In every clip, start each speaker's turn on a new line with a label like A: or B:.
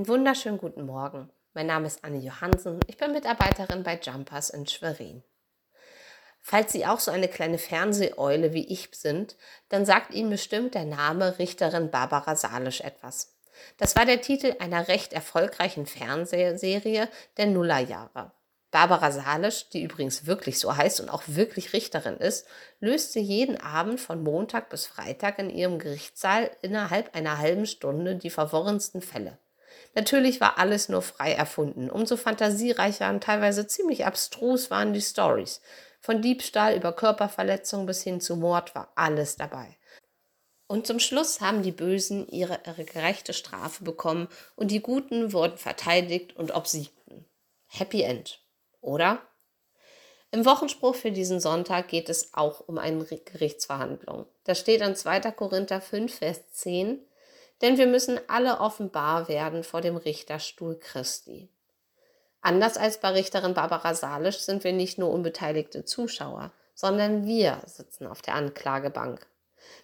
A: Einen wunderschönen guten Morgen. Mein Name ist Anne Johansen. Ich bin Mitarbeiterin bei Jumpers in Schwerin. Falls Sie auch so eine kleine Fernseheule wie ich sind, dann sagt Ihnen bestimmt der Name Richterin Barbara Salisch etwas. Das war der Titel einer recht erfolgreichen Fernsehserie der Nullerjahre. Barbara Salisch, die übrigens wirklich so heißt und auch wirklich Richterin ist, löste jeden Abend von Montag bis Freitag in ihrem Gerichtssaal innerhalb einer halben Stunde die verworrensten Fälle. Natürlich war alles nur frei erfunden. Umso fantasiereicher und teilweise ziemlich abstrus waren die Stories. Von Diebstahl über Körperverletzung bis hin zu Mord war alles dabei. Und zum Schluss haben die Bösen ihre, ihre gerechte Strafe bekommen und die Guten wurden verteidigt und obsiegten. Happy End, oder? Im Wochenspruch für diesen Sonntag geht es auch um eine Gerichtsverhandlung. Da steht an 2. Korinther 5, Vers 10, denn wir müssen alle offenbar werden vor dem Richterstuhl Christi. Anders als bei Richterin Barbara Salisch sind wir nicht nur unbeteiligte Zuschauer, sondern wir sitzen auf der Anklagebank.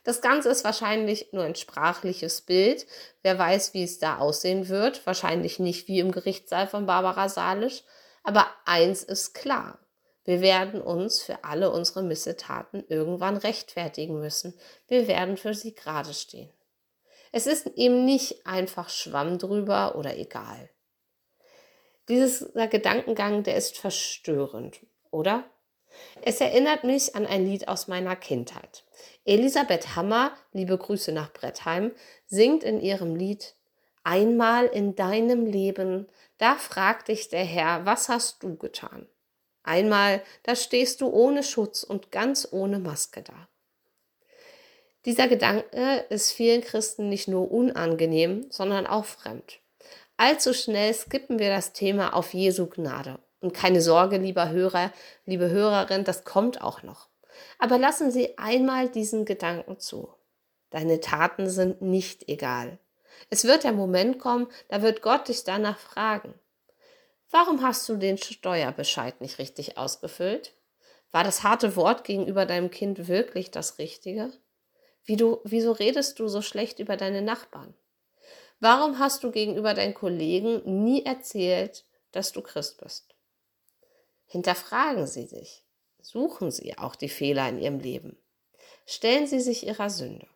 A: Das Ganze ist wahrscheinlich nur ein sprachliches Bild. Wer weiß, wie es da aussehen wird. Wahrscheinlich nicht wie im Gerichtssaal von Barbara Salisch. Aber eins ist klar. Wir werden uns für alle unsere Missetaten irgendwann rechtfertigen müssen. Wir werden für sie gerade stehen. Es ist eben nicht einfach Schwamm drüber oder egal. Dieser Gedankengang, der ist verstörend, oder? Es erinnert mich an ein Lied aus meiner Kindheit. Elisabeth Hammer, liebe Grüße nach Brettheim, singt in ihrem Lied Einmal in deinem Leben, da fragt dich der Herr, was hast du getan? Einmal, da stehst du ohne Schutz und ganz ohne Maske da. Dieser Gedanke ist vielen Christen nicht nur unangenehm, sondern auch fremd. Allzu schnell skippen wir das Thema auf Jesu Gnade. Und keine Sorge, lieber Hörer, liebe Hörerin, das kommt auch noch. Aber lassen Sie einmal diesen Gedanken zu. Deine Taten sind nicht egal. Es wird der Moment kommen, da wird Gott dich danach fragen. Warum hast du den Steuerbescheid nicht richtig ausgefüllt? War das harte Wort gegenüber deinem Kind wirklich das Richtige? Wie du, wieso redest du so schlecht über deine Nachbarn? Warum hast du gegenüber deinen Kollegen nie erzählt, dass du Christ bist? Hinterfragen Sie sich. Suchen Sie auch die Fehler in Ihrem Leben. Stellen Sie sich Ihrer Sünde.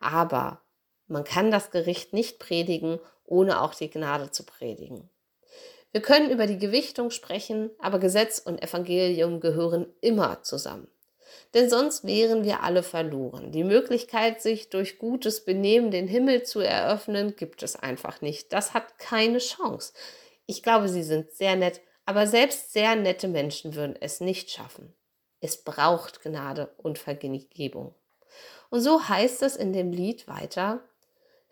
A: Aber man kann das Gericht nicht predigen, ohne auch die Gnade zu predigen. Wir können über die Gewichtung sprechen, aber Gesetz und Evangelium gehören immer zusammen denn sonst wären wir alle verloren. Die Möglichkeit, sich durch gutes Benehmen den Himmel zu eröffnen, gibt es einfach nicht. Das hat keine Chance. Ich glaube, Sie sind sehr nett, aber selbst sehr nette Menschen würden es nicht schaffen. Es braucht Gnade und Vergebung. Und so heißt es in dem Lied weiter,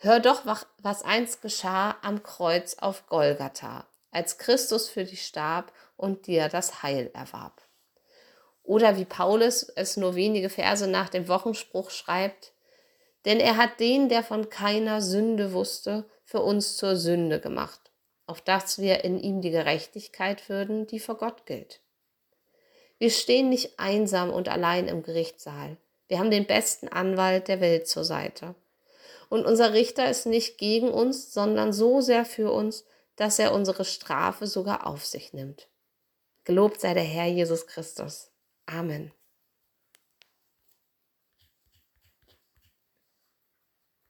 A: Hör doch, was einst geschah am Kreuz auf Golgatha, als Christus für dich starb und dir das Heil erwarb. Oder wie Paulus es nur wenige Verse nach dem Wochenspruch schreibt, denn er hat den, der von keiner Sünde wusste, für uns zur Sünde gemacht, auf dass wir in ihm die Gerechtigkeit würden, die vor Gott gilt. Wir stehen nicht einsam und allein im Gerichtssaal. Wir haben den besten Anwalt der Welt zur Seite. Und unser Richter ist nicht gegen uns, sondern so sehr für uns, dass er unsere Strafe sogar auf sich nimmt. Gelobt sei der Herr Jesus Christus. Amen.